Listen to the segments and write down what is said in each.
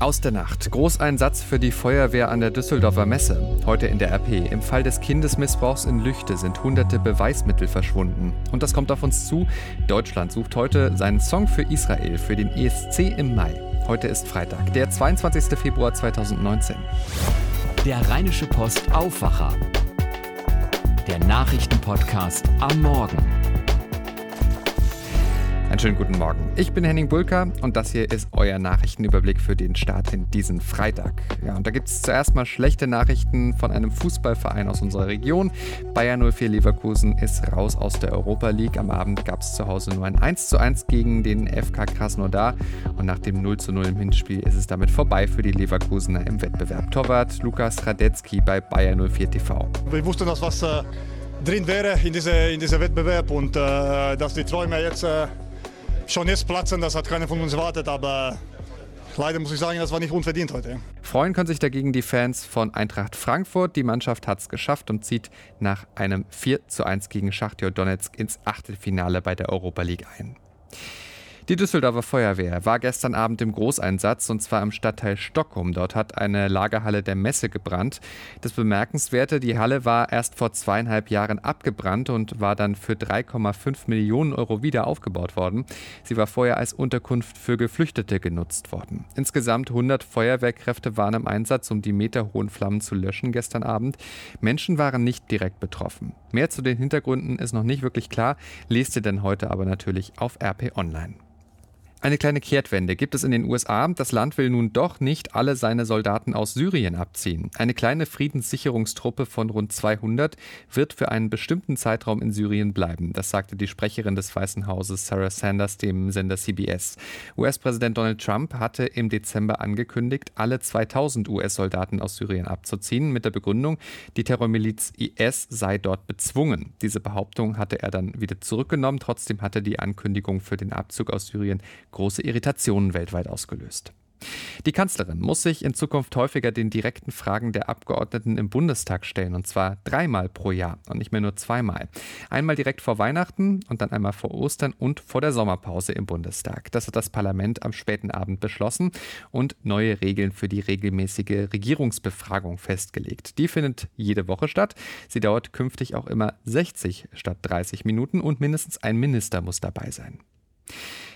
Aus der Nacht. Großeinsatz für die Feuerwehr an der Düsseldorfer Messe. Heute in der RP. Im Fall des Kindesmissbrauchs in Lüchte sind hunderte Beweismittel verschwunden. Und das kommt auf uns zu. Deutschland sucht heute seinen Song für Israel für den ESC im Mai. Heute ist Freitag, der 22. Februar 2019. Der Rheinische Post Aufwacher. Der Nachrichtenpodcast am Morgen. Einen schönen guten Morgen. Ich bin Henning Bulka und das hier ist euer Nachrichtenüberblick für den Start in diesen Freitag. Ja, und da gibt es zuerst mal schlechte Nachrichten von einem Fußballverein aus unserer Region. Bayern 04 Leverkusen ist raus aus der Europa League. Am Abend gab es zu Hause nur ein 1:1 gegen den FK Krasnodar und nach dem 0:0 im Hinspiel ist es damit vorbei für die Leverkusener im Wettbewerb. Torwart Lukas Radetzky bei Bayern 04 TV. Wir wussten, dass was äh, drin wäre in diesem in diese Wettbewerb und äh, dass die Träume jetzt äh, schon jetzt platzen, das hat keiner von uns erwartet, aber leider muss ich sagen, das war nicht unverdient heute. Freuen können sich dagegen die Fans von Eintracht Frankfurt. Die Mannschaft hat es geschafft und zieht nach einem 4 zu 1 gegen Schachtjo Donetsk ins Achtelfinale bei der Europa League ein. Die Düsseldorfer Feuerwehr war gestern Abend im Großeinsatz und zwar im Stadtteil Stockholm. Dort hat eine Lagerhalle der Messe gebrannt. Das Bemerkenswerte, die Halle war erst vor zweieinhalb Jahren abgebrannt und war dann für 3,5 Millionen Euro wieder aufgebaut worden. Sie war vorher als Unterkunft für Geflüchtete genutzt worden. Insgesamt 100 Feuerwehrkräfte waren im Einsatz, um die meterhohen Flammen zu löschen gestern Abend. Menschen waren nicht direkt betroffen. Mehr zu den Hintergründen ist noch nicht wirklich klar, lest ihr denn heute aber natürlich auf RP Online. Eine kleine Kehrtwende gibt es in den USA. Das Land will nun doch nicht alle seine Soldaten aus Syrien abziehen. Eine kleine Friedenssicherungstruppe von rund 200 wird für einen bestimmten Zeitraum in Syrien bleiben. Das sagte die Sprecherin des Weißen Hauses Sarah Sanders dem Sender CBS. US-Präsident Donald Trump hatte im Dezember angekündigt, alle 2000 US-Soldaten aus Syrien abzuziehen, mit der Begründung, die Terrormiliz IS sei dort bezwungen. Diese Behauptung hatte er dann wieder zurückgenommen. Trotzdem hatte die Ankündigung für den Abzug aus Syrien große Irritationen weltweit ausgelöst. Die Kanzlerin muss sich in Zukunft häufiger den direkten Fragen der Abgeordneten im Bundestag stellen, und zwar dreimal pro Jahr und nicht mehr nur zweimal. Einmal direkt vor Weihnachten und dann einmal vor Ostern und vor der Sommerpause im Bundestag. Das hat das Parlament am späten Abend beschlossen und neue Regeln für die regelmäßige Regierungsbefragung festgelegt. Die findet jede Woche statt. Sie dauert künftig auch immer 60 statt 30 Minuten und mindestens ein Minister muss dabei sein.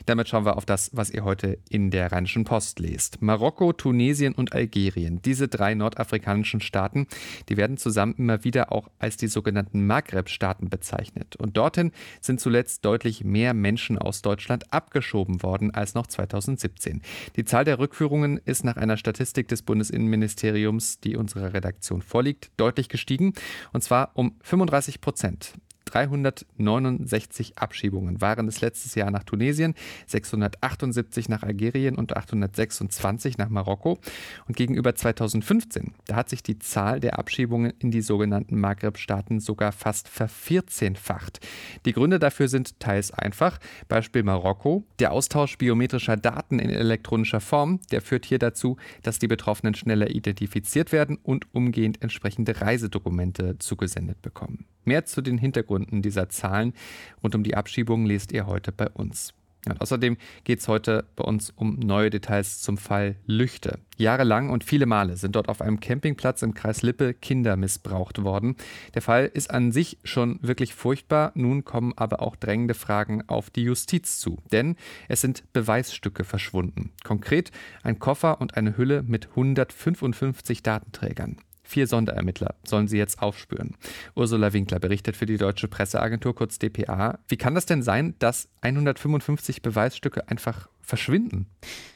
Damit schauen wir auf das, was ihr heute in der Rheinischen Post lest. Marokko, Tunesien und Algerien. Diese drei nordafrikanischen Staaten, die werden zusammen immer wieder auch als die sogenannten Maghreb-Staaten bezeichnet. Und dorthin sind zuletzt deutlich mehr Menschen aus Deutschland abgeschoben worden als noch 2017. Die Zahl der Rückführungen ist nach einer Statistik des Bundesinnenministeriums, die unserer Redaktion vorliegt, deutlich gestiegen. Und zwar um 35 Prozent. 369 Abschiebungen waren es letztes Jahr nach Tunesien, 678 nach Algerien und 826 nach Marokko. Und gegenüber 2015, da hat sich die Zahl der Abschiebungen in die sogenannten Maghreb-Staaten sogar fast vervierzehnfacht. Die Gründe dafür sind teils einfach. Beispiel Marokko. Der Austausch biometrischer Daten in elektronischer Form, der führt hier dazu, dass die Betroffenen schneller identifiziert werden und umgehend entsprechende Reisedokumente zugesendet bekommen. Mehr zu den Hintergründen dieser Zahlen rund um die Abschiebungen lest ihr heute bei uns. Und außerdem geht es heute bei uns um neue Details zum Fall Lüchte. Jahrelang und viele Male sind dort auf einem Campingplatz im Kreis Lippe Kinder missbraucht worden. Der Fall ist an sich schon wirklich furchtbar. Nun kommen aber auch drängende Fragen auf die Justiz zu. Denn es sind Beweisstücke verschwunden. Konkret ein Koffer und eine Hülle mit 155 Datenträgern. Vier Sonderermittler sollen sie jetzt aufspüren. Ursula Winkler berichtet für die Deutsche Presseagentur kurz dpa. Wie kann das denn sein, dass 155 Beweisstücke einfach verschwinden?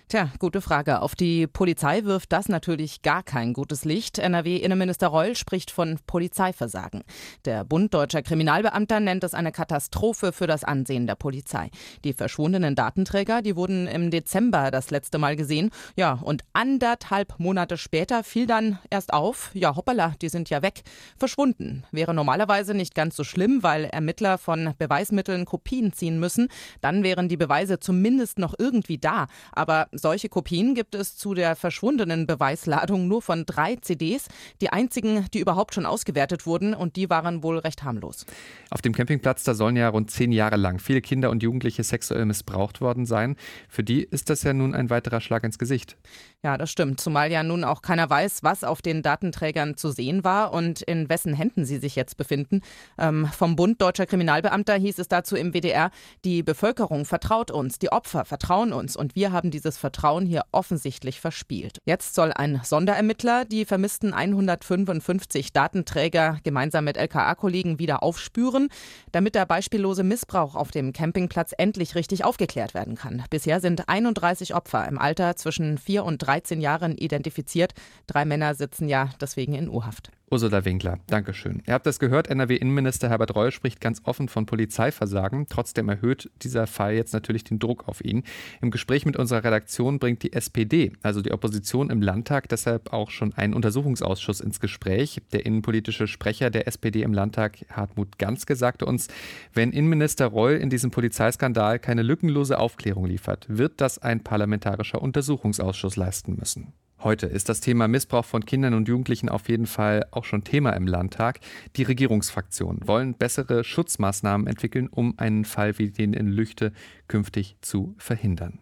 Tja, gute Frage. Auf die Polizei wirft das natürlich gar kein gutes Licht. NRW-Innenminister Reul spricht von Polizeiversagen. Der Bund deutscher Kriminalbeamter nennt es eine Katastrophe für das Ansehen der Polizei. Die verschwundenen Datenträger, die wurden im Dezember das letzte Mal gesehen. Ja, und anderthalb Monate später fiel dann erst auf, ja, hoppala, die sind ja weg, verschwunden. Wäre normalerweise nicht ganz so schlimm, weil Ermittler von Beweismitteln Kopien ziehen müssen. Dann wären die Beweise zumindest noch irgendwie da. Aber solche Kopien gibt es zu der verschwundenen Beweisladung nur von drei CDs. Die einzigen, die überhaupt schon ausgewertet wurden und die waren wohl recht harmlos. Auf dem Campingplatz, da sollen ja rund zehn Jahre lang viele Kinder und Jugendliche sexuell missbraucht worden sein. Für die ist das ja nun ein weiterer Schlag ins Gesicht. Ja, das stimmt. Zumal ja nun auch keiner weiß, was auf den Datenträgern zu sehen war und in wessen Händen sie sich jetzt befinden. Ähm, vom Bund Deutscher Kriminalbeamter hieß es dazu im WDR, die Bevölkerung vertraut uns, die Opfer vertrauen uns und wir haben dieses Vertrauen hier offensichtlich verspielt. Jetzt soll ein Sonderermittler die vermissten 155 Datenträger gemeinsam mit LKA-Kollegen wieder aufspüren, damit der beispiellose Missbrauch auf dem Campingplatz endlich richtig aufgeklärt werden kann. Bisher sind 31 Opfer im Alter zwischen 4 und 3 13 Jahren identifiziert. Drei Männer sitzen ja deswegen in U-Haft. Ursula Winkler, Dankeschön. Ihr habt das gehört, NRW-Innenminister Herbert Reul spricht ganz offen von Polizeiversagen. Trotzdem erhöht dieser Fall jetzt natürlich den Druck auf ihn. Im Gespräch mit unserer Redaktion bringt die SPD, also die Opposition im Landtag, deshalb auch schon einen Untersuchungsausschuss ins Gespräch. Der innenpolitische Sprecher der SPD im Landtag, Hartmut Ganske, sagte uns, wenn Innenminister Reul in diesem Polizeiskandal keine lückenlose Aufklärung liefert, wird das ein parlamentarischer Untersuchungsausschuss leisten müssen. Heute ist das Thema Missbrauch von Kindern und Jugendlichen auf jeden Fall auch schon Thema im Landtag. Die Regierungsfraktionen wollen bessere Schutzmaßnahmen entwickeln, um einen Fall wie den in Lüchte künftig zu verhindern.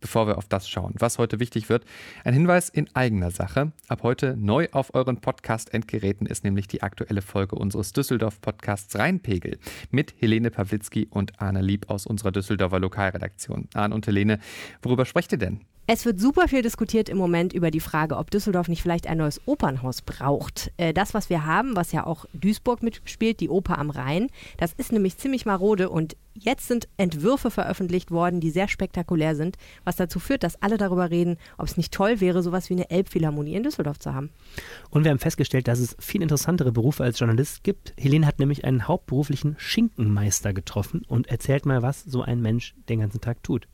Bevor wir auf das schauen, was heute wichtig wird, ein Hinweis in eigener Sache. Ab heute neu auf euren Podcast-Endgeräten ist nämlich die aktuelle Folge unseres Düsseldorf-Podcasts Rheinpegel mit Helene Pawlitzki und Arne Lieb aus unserer Düsseldorfer Lokalredaktion. Arne und Helene, worüber sprecht ihr denn? Es wird super viel diskutiert im Moment über die Frage, ob Düsseldorf nicht vielleicht ein neues Opernhaus braucht. Äh, das, was wir haben, was ja auch Duisburg mitspielt, die Oper am Rhein, das ist nämlich ziemlich marode und jetzt sind Entwürfe veröffentlicht worden, die sehr spektakulär sind, was dazu führt, dass alle darüber reden, ob es nicht toll wäre, sowas wie eine Elbphilharmonie in Düsseldorf zu haben. Und wir haben festgestellt, dass es viel interessantere Berufe als Journalist gibt. Helene hat nämlich einen hauptberuflichen Schinkenmeister getroffen und erzählt mal, was so ein Mensch den ganzen Tag tut.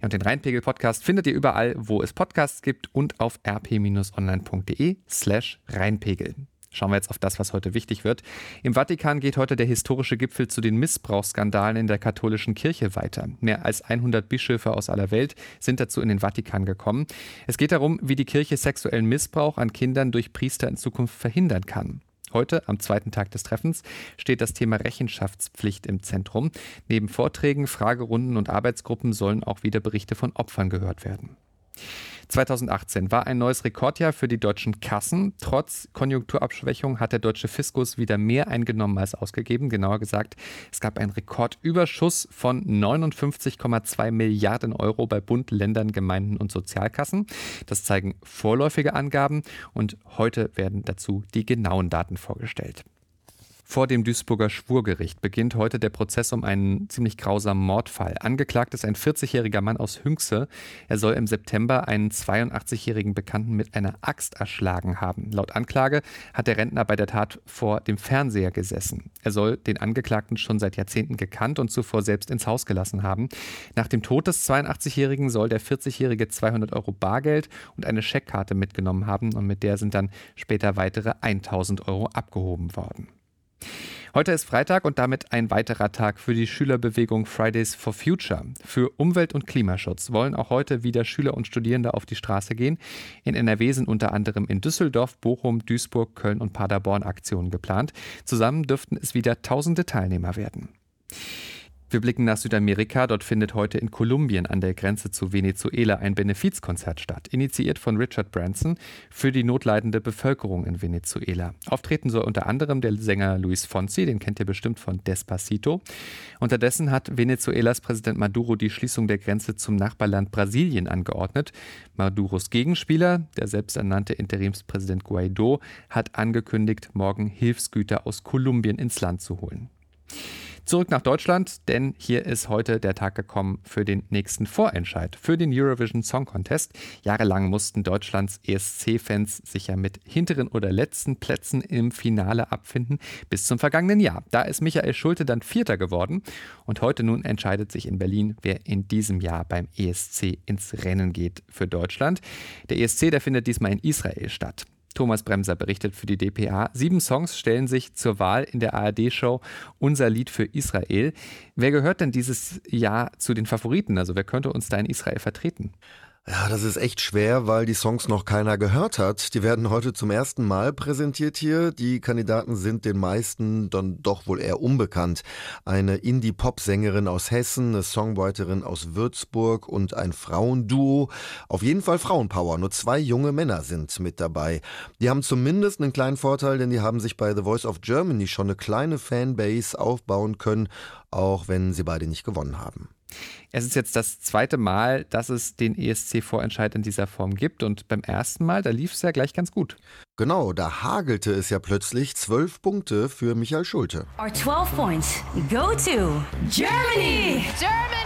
Ja, und den Rheinpegel-Podcast findet ihr überall, wo es Podcasts gibt und auf rp-online.de slash Rheinpegel. Schauen wir jetzt auf das, was heute wichtig wird. Im Vatikan geht heute der historische Gipfel zu den Missbrauchsskandalen in der katholischen Kirche weiter. Mehr als 100 Bischöfe aus aller Welt sind dazu in den Vatikan gekommen. Es geht darum, wie die Kirche sexuellen Missbrauch an Kindern durch Priester in Zukunft verhindern kann. Heute, am zweiten Tag des Treffens, steht das Thema Rechenschaftspflicht im Zentrum. Neben Vorträgen, Fragerunden und Arbeitsgruppen sollen auch wieder Berichte von Opfern gehört werden. 2018 war ein neues Rekordjahr für die deutschen Kassen. Trotz Konjunkturabschwächung hat der deutsche Fiskus wieder mehr eingenommen als ausgegeben. Genauer gesagt, es gab einen Rekordüberschuss von 59,2 Milliarden Euro bei Bund, Ländern, Gemeinden und Sozialkassen. Das zeigen vorläufige Angaben und heute werden dazu die genauen Daten vorgestellt. Vor dem Duisburger Schwurgericht beginnt heute der Prozess um einen ziemlich grausamen Mordfall. Angeklagt ist ein 40-jähriger Mann aus Hünxe. Er soll im September einen 82-jährigen Bekannten mit einer Axt erschlagen haben. Laut Anklage hat der Rentner bei der Tat vor dem Fernseher gesessen. Er soll den Angeklagten schon seit Jahrzehnten gekannt und zuvor selbst ins Haus gelassen haben. Nach dem Tod des 82-jährigen soll der 40-jährige 200 Euro Bargeld und eine Scheckkarte mitgenommen haben und mit der sind dann später weitere 1000 Euro abgehoben worden. Heute ist Freitag und damit ein weiterer Tag für die Schülerbewegung Fridays for Future. Für Umwelt- und Klimaschutz wollen auch heute wieder Schüler und Studierende auf die Straße gehen. In NRW sind unter anderem in Düsseldorf, Bochum, Duisburg, Köln und Paderborn Aktionen geplant. Zusammen dürften es wieder tausende Teilnehmer werden. Wir blicken nach Südamerika. Dort findet heute in Kolumbien an der Grenze zu Venezuela ein Benefizkonzert statt, initiiert von Richard Branson für die notleidende Bevölkerung in Venezuela. Auftreten soll unter anderem der Sänger Luis Fonsi, den kennt ihr bestimmt von Despacito. Unterdessen hat Venezuelas Präsident Maduro die Schließung der Grenze zum Nachbarland Brasilien angeordnet. Maduros Gegenspieler, der selbsternannte Interimspräsident Guaido, hat angekündigt, morgen Hilfsgüter aus Kolumbien ins Land zu holen. Zurück nach Deutschland, denn hier ist heute der Tag gekommen für den nächsten Vorentscheid, für den Eurovision Song Contest. Jahrelang mussten Deutschlands ESC-Fans sich ja mit hinteren oder letzten Plätzen im Finale abfinden, bis zum vergangenen Jahr. Da ist Michael Schulte dann Vierter geworden und heute nun entscheidet sich in Berlin, wer in diesem Jahr beim ESC ins Rennen geht für Deutschland. Der ESC, der findet diesmal in Israel statt. Thomas Bremser berichtet für die DPA. Sieben Songs stellen sich zur Wahl in der ARD-Show Unser Lied für Israel. Wer gehört denn dieses Jahr zu den Favoriten? Also wer könnte uns da in Israel vertreten? Ja, das ist echt schwer, weil die Songs noch keiner gehört hat. Die werden heute zum ersten Mal präsentiert hier. Die Kandidaten sind den meisten dann doch wohl eher unbekannt. Eine Indie-Pop-Sängerin aus Hessen, eine Songwriterin aus Würzburg und ein Frauenduo. Auf jeden Fall Frauenpower. Nur zwei junge Männer sind mit dabei. Die haben zumindest einen kleinen Vorteil, denn die haben sich bei The Voice of Germany schon eine kleine Fanbase aufbauen können, auch wenn sie beide nicht gewonnen haben. Es ist jetzt das zweite Mal, dass es den ESC-Vorentscheid in dieser Form gibt und beim ersten Mal, da lief es ja gleich ganz gut. Genau, da hagelte es ja plötzlich zwölf Punkte für Michael Schulte. Our 12 points go to Germany! Germany,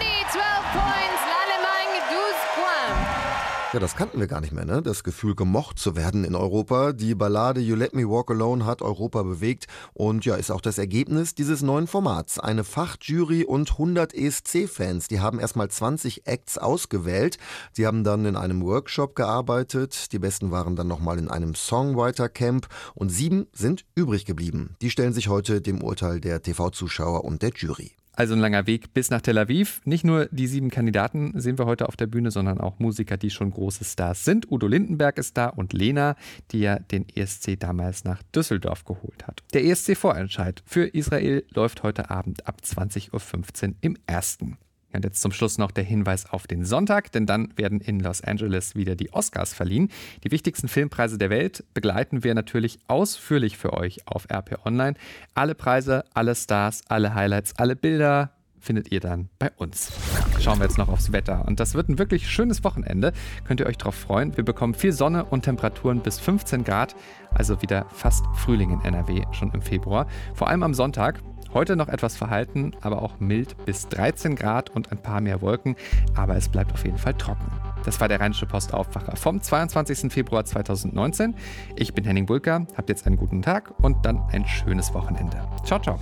Ja, das kannten wir gar nicht mehr, ne? Das Gefühl, gemocht zu werden in Europa. Die Ballade You Let Me Walk Alone hat Europa bewegt und ja, ist auch das Ergebnis dieses neuen Formats. Eine Fachjury und 100 ESC-Fans, die haben erstmal 20 Acts ausgewählt. Die haben dann in einem Workshop gearbeitet. Die besten waren dann nochmal in einem Songwriter-Camp und sieben sind übrig geblieben. Die stellen sich heute dem Urteil der TV-Zuschauer und der Jury. Also ein langer Weg bis nach Tel Aviv. Nicht nur die sieben Kandidaten sehen wir heute auf der Bühne, sondern auch Musiker, die schon große Stars sind. Udo Lindenberg ist da und Lena, die ja den ESC damals nach Düsseldorf geholt hat. Der ESC-Vorentscheid für Israel läuft heute Abend ab 20.15 Uhr im ersten. Und jetzt zum Schluss noch der Hinweis auf den Sonntag, denn dann werden in Los Angeles wieder die Oscars verliehen. Die wichtigsten Filmpreise der Welt begleiten wir natürlich ausführlich für euch auf RP Online. Alle Preise, alle Stars, alle Highlights, alle Bilder findet ihr dann bei uns. Schauen wir jetzt noch aufs Wetter. Und das wird ein wirklich schönes Wochenende. Könnt ihr euch darauf freuen. Wir bekommen viel Sonne und Temperaturen bis 15 Grad. Also wieder fast Frühling in NRW schon im Februar. Vor allem am Sonntag. Heute noch etwas verhalten, aber auch mild bis 13 Grad und ein paar mehr Wolken, aber es bleibt auf jeden Fall trocken. Das war der Rheinische Post Aufwacher vom 22. Februar 2019. Ich bin Henning Bulka, habt jetzt einen guten Tag und dann ein schönes Wochenende. Ciao, ciao.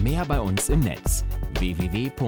Mehr bei uns im Netz www.rp-online.de